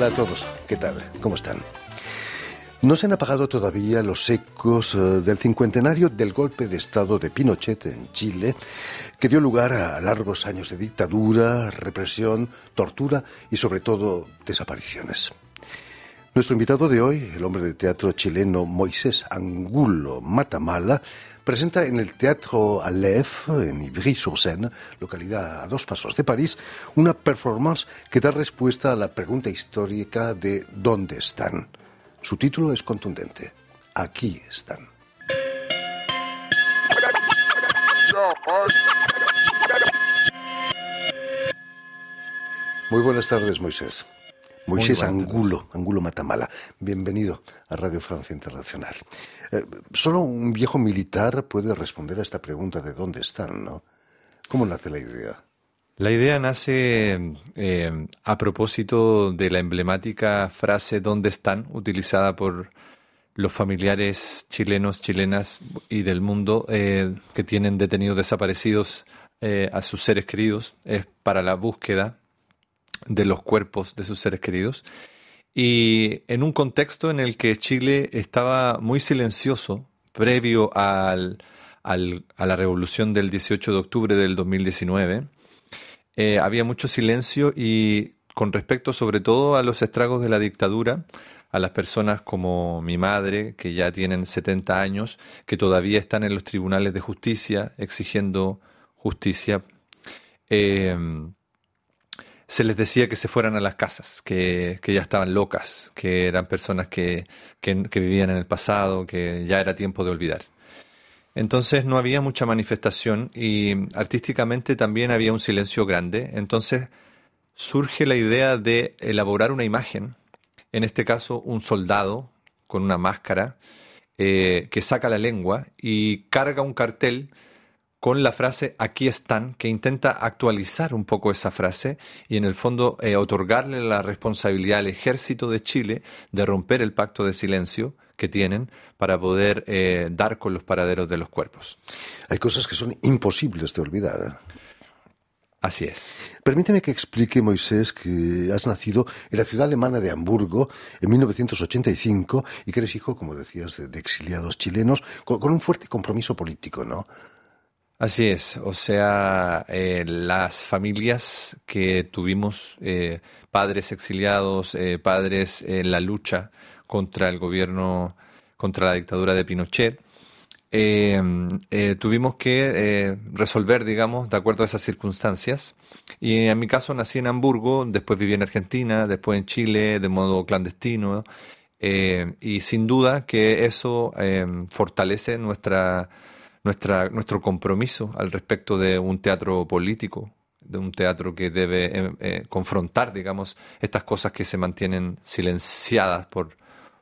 Hola a todos, ¿qué tal? ¿Cómo están? No se han apagado todavía los ecos eh, del cincuentenario del golpe de Estado de Pinochet en Chile, que dio lugar a largos años de dictadura, represión, tortura y sobre todo desapariciones. Nuestro invitado de hoy, el hombre de teatro chileno Moisés Angulo Matamala, presenta en el Teatro Aleph, en Ivry-sur-Seine, localidad a dos pasos de París, una performance que da respuesta a la pregunta histórica de ¿dónde están? Su título es contundente. Aquí están. Muy buenas tardes, Moisés. Moisés Angulo, Angulo Matamala. Bienvenido a Radio Francia Internacional. Eh, solo un viejo militar puede responder a esta pregunta de dónde están, ¿no? ¿Cómo nace la idea? La idea nace eh, a propósito de la emblemática frase ¿Dónde están? utilizada por los familiares chilenos, chilenas y del mundo eh, que tienen detenidos desaparecidos eh, a sus seres queridos. Es para la búsqueda de los cuerpos de sus seres queridos. Y en un contexto en el que Chile estaba muy silencioso previo al, al, a la revolución del 18 de octubre del 2019, eh, había mucho silencio y con respecto sobre todo a los estragos de la dictadura, a las personas como mi madre, que ya tienen 70 años, que todavía están en los tribunales de justicia exigiendo justicia, eh, se les decía que se fueran a las casas, que, que ya estaban locas, que eran personas que, que, vivían en el pasado, que ya era tiempo de olvidar. Entonces no había mucha manifestación y artísticamente también había un silencio grande. Entonces surge la idea de elaborar una imagen, en este caso un soldado con una máscara eh, que saca la lengua y carga un cartel con la frase aquí están, que intenta actualizar un poco esa frase y en el fondo eh, otorgarle la responsabilidad al ejército de Chile de romper el pacto de silencio que tienen para poder eh, dar con los paraderos de los cuerpos. Hay cosas que son imposibles de olvidar. ¿eh? Así es. Permíteme que explique, Moisés, que has nacido en la ciudad alemana de Hamburgo en 1985 y que eres hijo, como decías, de, de exiliados chilenos, con, con, un fuerte compromiso político, ¿no? Así es. O sea, eh, las familias que tuvimos, eh, padres exiliados, eh, padres en la lucha contra el gobierno, contra la dictadura de Pinochet, eh, eh, tuvimos que resolver, digamos, de acuerdo a esas circunstancias. Y en mi caso nací en Hamburgo, después viví en Argentina, después en Chile, de modo clandestino. y sin duda que eso fortalece nuestra, nuestra, nuestro compromiso al respecto de un teatro político, de un teatro que debe confrontar, digamos, estas cosas que se mantienen silenciadas por,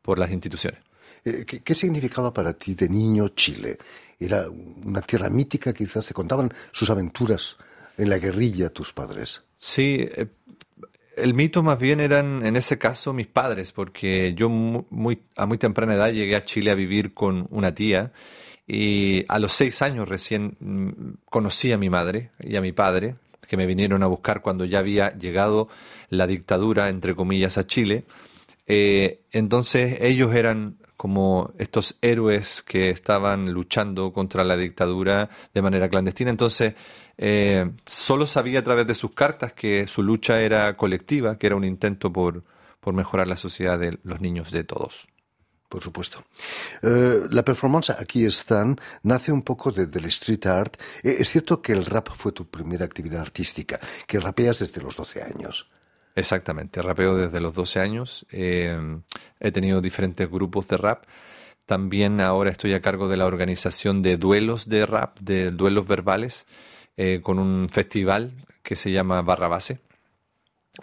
por las instituciones. Eh, ¿Qué, ¿Qué, significaba para ti de niño Chile? ¿Era una tierra mítica quizás? ¿Se contaban sus aventuras en la guerrilla tus padres? Sí, eh, el mito más bien eran en ese caso mis padres, porque yo muy, a muy temprana edad llegué a Chile a vivir con una tía y a los seis años recién mm, conocí a mi madre y a mi padre, que me vinieron a buscar cuando ya había llegado la dictadura, entre comillas, a Chile. Eh, entonces ellos eran como estos héroes que estaban luchando contra la dictadura de manera clandestina. Entonces, eh, solo sabía a través de sus cartas que su lucha era colectiva, que era un intento por, por mejorar la sociedad de los niños de todos. Por supuesto. Uh, la performance Aquí están nace un poco de, del street art. Eh, es cierto que el rap fue tu primera actividad artística, que rapeas desde los 12 años. Exactamente, rapeo desde los 12 años. Eh, he tenido diferentes grupos de rap. También ahora estoy a cargo de la organización de duelos de rap, de duelos verbales, eh, con un festival que se llama Barra Base.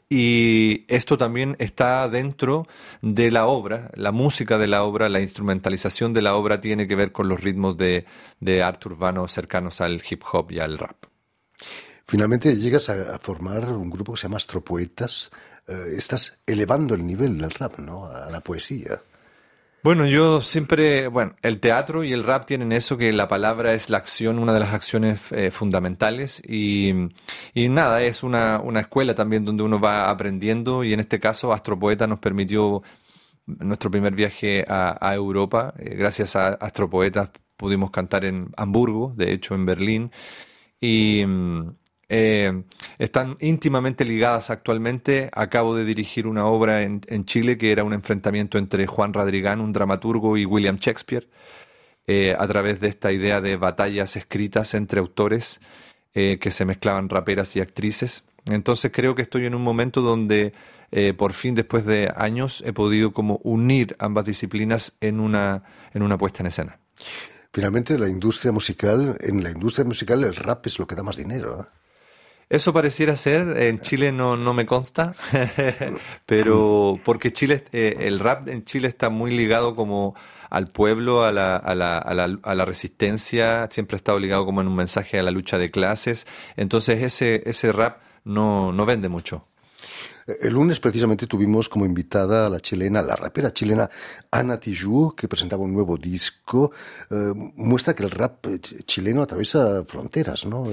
Y esto también está dentro de la obra, la música de la obra, la instrumentalización de la obra tiene que ver con los ritmos de, de arte urbano cercanos al hip hop y al rap. Finalmente llegas a, formar un grupo que se llama Astropoetas. Eh, estás elevando el nivel del rap, ¿no? A la poesía. Bueno, yo siempre, bueno, el teatro y el rap tienen eso que la palabra es la acción, una de las acciones eh, fundamentales. Y, nada, es una, una escuela también donde uno va aprendiendo. Y en este caso Astropoeta nos permitió nuestro primer viaje a, Europa. Eh, gracias a Astropoetas pudimos cantar en Hamburgo, de hecho en Berlín. Y mm, eh, están íntimamente ligadas actualmente. Acabo de dirigir una obra en, Chile que era un enfrentamiento entre Juan Radrigán, un dramaturgo, y William Shakespeare, eh, a través de esta idea de batallas escritas entre autores eh, que se mezclaban raperas y actrices. Entonces creo que estoy en un momento donde por fin, después de años, he podido como unir ambas disciplinas en una, en una puesta en escena. Finalmente, la industria musical, en la industria musical el rap es lo que da más dinero. Eso pareciera ser, en Chile no, no me consta, pero porque Chile, eh, el rap en Chile está muy ligado como al pueblo, a la, a, la, a, la, a la resistencia, siempre ha estado ligado como en un mensaje a la lucha de clases, entonces ese, ese rap no, no vende mucho. El lunes precisamente tuvimos como invitada a la chilena, la rapera chilena Ana Tijoux, que presentaba un nuevo disco. Eh, muestra que el rap chileno atraviesa fronteras, ¿no?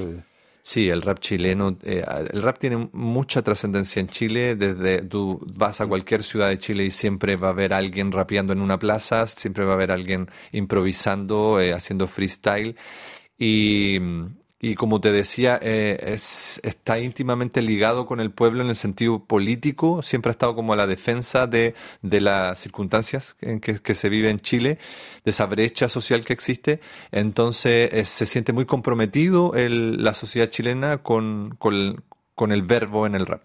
Sí, el rap chileno, eh, el rap tiene mucha trascendencia en Chile. Desde tú vas a cualquier ciudad de Chile y siempre va a haber alguien rapeando en una plaza, siempre va a haber alguien improvisando, eh, haciendo freestyle. Y, y como te decía, eh, es, está íntimamente ligado con el pueblo en el sentido político, siempre ha estado como a la defensa de, de las circunstancias en que, que, se vive en Chile, de esa brecha social que existe. Entonces eh, se siente muy comprometido el, la sociedad chilena con, con, con el verbo en el rap.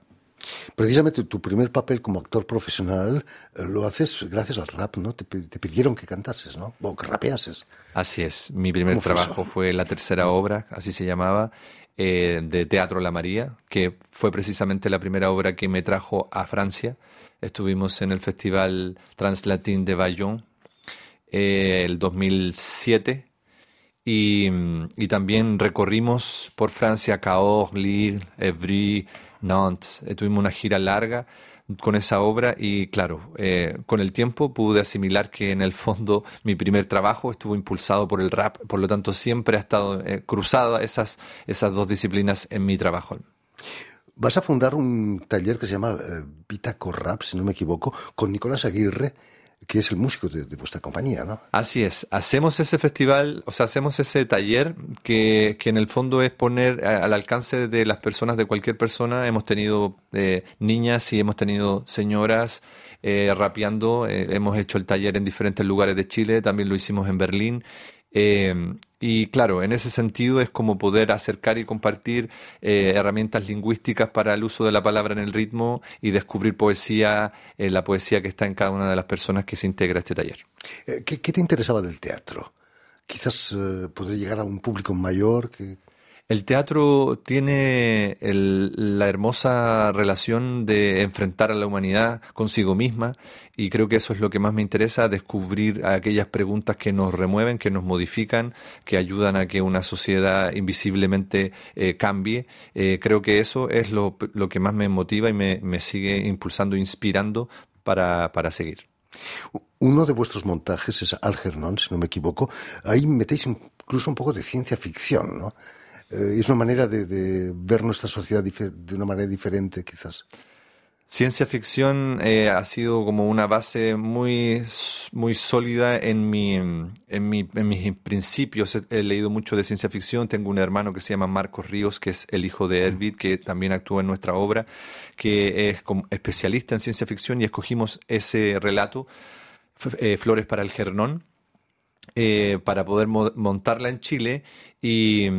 Precisamente tu primer papel como actor profesional eh, lo haces gracias al rap, ¿no? Te, pidieron que cantases, ¿no? O que rapeases. Así es. Mi primer trabajo fue, la tercera obra, así se llamaba, eh, de Teatro La María, que fue precisamente la primera obra que me trajo a Francia. Estuvimos en el Festival Translatin de Bayonne eh, el 2007 y, y, también recorrimos por Francia Cahors, Lille, Evry, Nantes. Eh, tuvimos una gira larga con esa obra y claro, eh, con el tiempo pude asimilar que en el fondo mi primer trabajo estuvo impulsado por el rap, por lo tanto siempre ha estado eh, cruzada esas, esas dos disciplinas en mi trabajo. Vas a fundar un taller que se llama Vitaco Rap, si no me equivoco, con Nicolás Aguirre que es el músico de, vuestra compañía, ¿no? Así es. Hacemos ese festival, o sea, hacemos ese taller que, que en el fondo es poner al alcance de las personas, de cualquier persona. Hemos tenido eh, niñas y hemos tenido señoras eh, rapeando. Eh, hemos hecho el taller en diferentes lugares de Chile, también lo hicimos en Berlín. Eh, y claro, en ese sentido es como poder acercar y compartir eh, herramientas lingüísticas para el uso de la palabra en el ritmo y descubrir poesía, eh, la poesía que está en cada una de las personas que se integra a este taller. ¿Qué, qué te interesaba del teatro? Quizás poder llegar a un público mayor que... El teatro tiene la hermosa relación de enfrentar a la humanidad consigo misma y creo que eso es lo que más me interesa, descubrir aquellas preguntas que nos remueven, que nos modifican, que ayudan a que una sociedad invisiblemente eh, cambie. Eh, creo que eso es lo, que más me motiva y me, sigue impulsando, inspirando para, para seguir. Uno de vuestros montajes es Algernon, si no me equivoco. Ahí metéis incluso un poco de ciencia ficción, ¿no? Eh, es una manera de, ver nuestra sociedad de una manera diferente, quizás. Ciencia ficción eh, ha sido como una base muy, muy sólida en, mi, en, mi, en mis principios. He, leído mucho de ciencia ficción. Tengo un hermano que se llama Marcos Ríos, que es el hijo de Ervid, que también actúa en nuestra obra, que es como especialista en ciencia ficción y escogimos ese relato, eh, Flores para el Gernón, para poder montarla en Chile y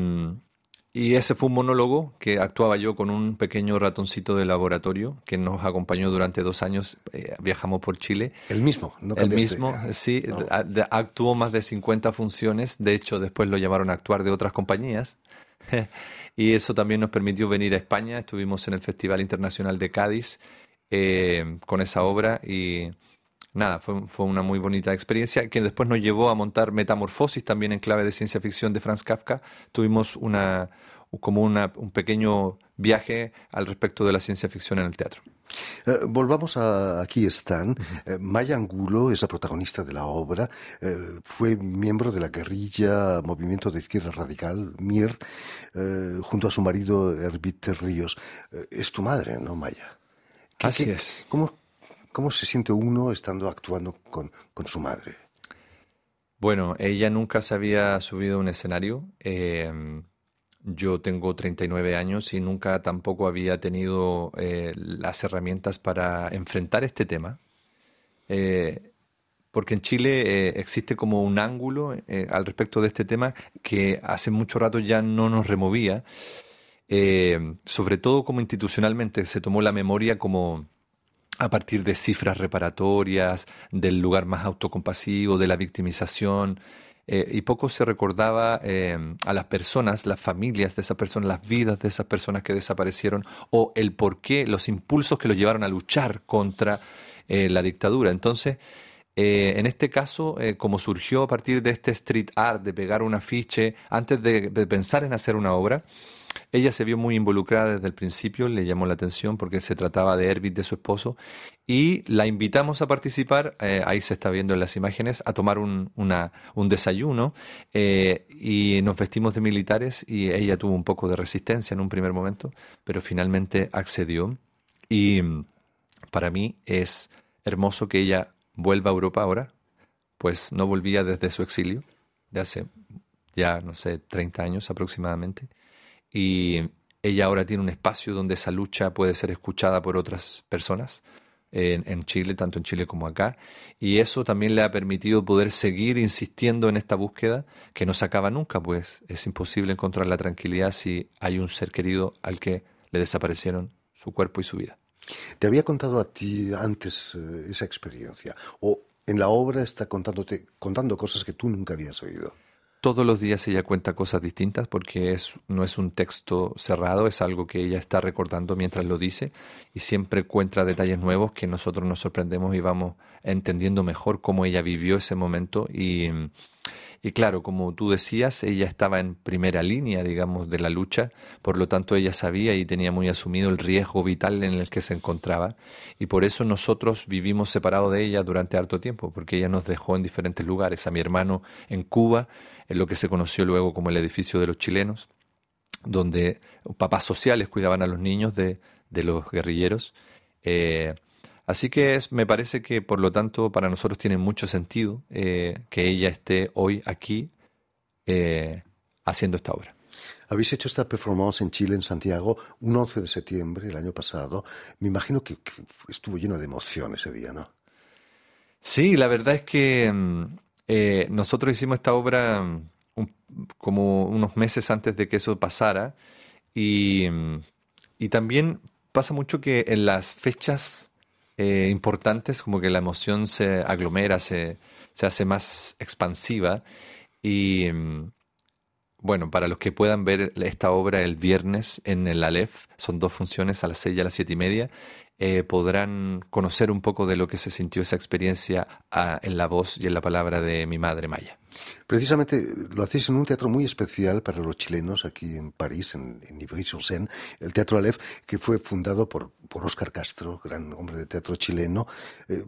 y ese fue un monólogo que actuaba yo con un pequeño ratoncito de laboratorio que nos acompañó durante dos años. Eh, viajamos por Chile. El mismo, no El mismo, sí. Actuó más de 50 funciones. De hecho, después lo llamaron a actuar de otras compañías. y eso también nos permitió venir a España. Estuvimos en el Festival Internacional de Cádiz eh, con esa obra y nada, fue, fue, una muy bonita experiencia que después nos llevó a montar Metamorfosis también en clave de ciencia ficción de Franz Kafka. Tuvimos una como una, un pequeño viaje al respecto de la ciencia ficción en el teatro. Eh, volvamos a Aquí están. Eh, Maya Angulo es la protagonista de la obra. Eh, fue miembro de la guerrilla Movimiento de Izquierda Radical, MIR, junto a su marido Herbite Ríos. es tu madre, ¿no, Maya? Así es. ¿cómo, ¿Cómo se siente uno estando actuando con, con su madre? Bueno, ella nunca se había subido a un escenario. Yo tengo 39 años y nunca tampoco había tenido eh, las herramientas para enfrentar este tema. Eh, porque en Chile eh, existe como un ángulo al respecto de este tema que hace mucho rato ya no nos removía. sobre todo como institucionalmente se tomó la memoria como a partir de cifras reparatorias, del lugar más autocompasivo, de la victimización, eh, y poco se recordaba eh, a las personas, las familias de esas personas, las vidas de esas personas que desaparecieron o el por qué, los impulsos que los llevaron a luchar contra eh, la dictadura. Entonces, en este caso, como surgió a partir de este street art, de pegar un afiche, antes de pensar en hacer una obra, ella se vio muy involucrada desde el principio, le llamó la atención porque se trataba de Herbit, de su esposo, y la invitamos a participar, eh, ahí se está viendo en las imágenes, a tomar un, desayuno eh, y nos vestimos de militares y ella tuvo un poco de resistencia en un primer momento, pero finalmente accedió. Y para mí es hermoso que ella vuelva a Europa ahora, pues no volvía desde su exilio, de hace ya, no sé, 30 años aproximadamente y ella ahora tiene un espacio donde esa lucha puede ser escuchada por otras personas en, Chile, tanto en Chile como acá, y eso también le ha permitido poder seguir insistiendo en esta búsqueda que no se acaba nunca, pues es imposible encontrar la tranquilidad si hay un ser querido al que le desaparecieron su cuerpo y su vida. ¿Te había contado a ti antes eh, esa experiencia? ¿O en la obra está contándote, contando cosas que tú nunca habías oído? Todos los días ella cuenta cosas distintas porque es, no es un texto cerrado, es algo que ella está recordando mientras lo dice y siempre encuentra detalles nuevos que nosotros nos sorprendemos y vamos entendiendo mejor cómo ella vivió ese momento y, y claro, como tú decías, ella estaba en primera línea, digamos, de la lucha, por lo tanto ella sabía y tenía muy asumido el riesgo vital en el que se encontraba. Y por eso nosotros vivimos separados de ella durante harto tiempo, porque ella nos dejó en diferentes lugares, a mi hermano en Cuba, en lo que se conoció luego como el edificio de los chilenos, donde papás sociales cuidaban a los niños de, los guerrilleros. Eh, así que me parece que, por lo tanto, para nosotros tiene mucho sentido eh, que ella esté hoy aquí eh, haciendo esta obra. Habéis hecho esta performance en Chile, en Santiago, un 11 de septiembre, el año pasado. Me imagino que, estuvo lleno de emoción ese día, ¿no? Sí, la verdad es que mm, eh, nosotros hicimos esta obra mm, como unos meses antes de que eso pasara y, mm, también pasa mucho que en las fechas eh, importantes como que la emoción se aglomera, se, se hace más expansiva. Y mm, bueno, para los que puedan ver esta obra el viernes en el Aleph, son dos funciones a las seis y a las siete y media, eh, podrán conocer un poco de lo que se sintió esa experiencia ah, en la voz y en la palabra de mi madre Maya. Precisamente lo hacéis en un teatro muy especial para los chilenos aquí en París, en, en Ivry-sur-Seine, el Teatro Aleph, que fue fundado por, por Oscar Castro, gran hombre de teatro chileno, eh,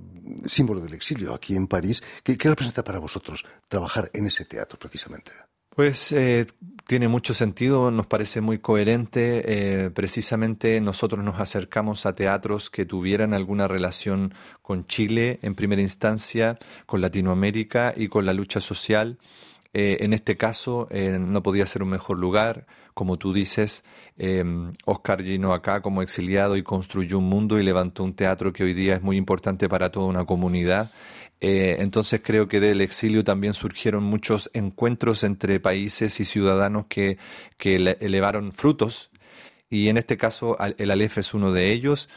símbolo del exilio aquí en París. ¿Qué representa para vosotros trabajar en ese teatro precisamente? Pues eh, tiene mucho sentido, nos parece muy coherente. Eh, precisamente nosotros nos acercamos a teatros que tuvieran alguna relación con Chile en primera instancia, con Latinoamérica y con la lucha social. Eh, en este caso no podía ser un mejor lugar. Como tú dices, Oscar vino acá como exiliado y construyó un mundo y levantó un teatro que hoy día es muy importante para toda una comunidad eh, entonces creo que del exilio también surgieron muchos encuentros entre países y ciudadanos que, que elevaron frutos y en este caso el Aleph es uno de ellos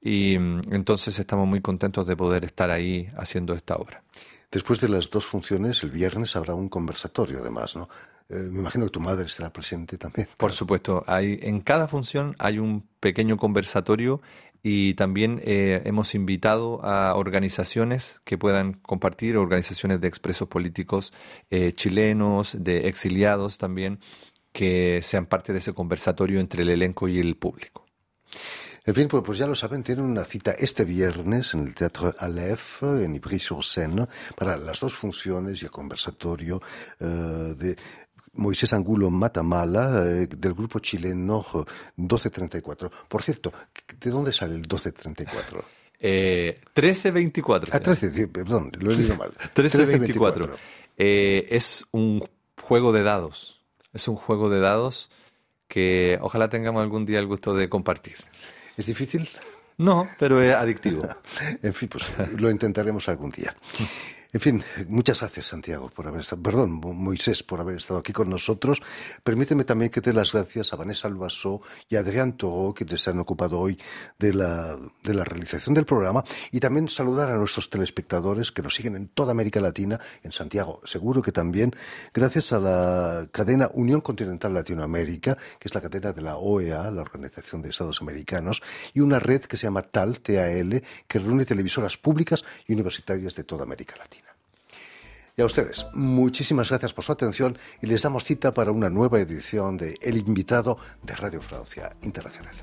y mm, entonces estamos muy contentos de poder estar ahí haciendo esta obra. Después de las dos funciones, el viernes habrá un conversatorio además, ¿no? Eh, me imagino que tu madre estará presente también. Por supuesto, hay, en cada función hay un pequeño conversatorio y también eh, hemos invitado a organizaciones que puedan compartir, organizaciones de expresos políticos eh, chilenos, de exiliados también, que sean parte de ese conversatorio entre el elenco y el público. En fin, pues, pues, ya lo saben, tienen una cita este viernes en el Teatro Aleph, en Ivry-sur-Seine, para las dos funciones y el conversatorio eh, de Moisés Angulo Matamala, eh, del grupo chileno 1234. Por cierto, ¿de dónde sale el 1234? Eh, 1324. Ah, 13, perdón, lo he leído mal. 1324. Eh, es un juego de dados. Es un juego de dados que ojalá tengamos algún día el gusto de compartir. ¿Es difícil? No, pero es adictivo. en fin, pues lo intentaremos algún día. En fin, muchas gracias Santiago por haber estado, perdón, Moisés por haber estado aquí con nosotros. Permíteme también que te las gracias a Vanessa Albasó y a Adrián Toro, que se han ocupado hoy de la, de la realización del programa, y también saludar a nuestros telespectadores que nos siguen en toda América Latina, en Santiago, seguro que también, gracias a la cadena Unión Continental Latinoamérica, que es la cadena de la OEA, la Organización de Estados Americanos, y una red que se llama TAL, TAL, que reúne televisoras públicas y universitarias de toda América Latina. Y a ustedes, muchísimas gracias por su atención y les damos cita para una nueva edición de El invitado de Radio Francia Internacional.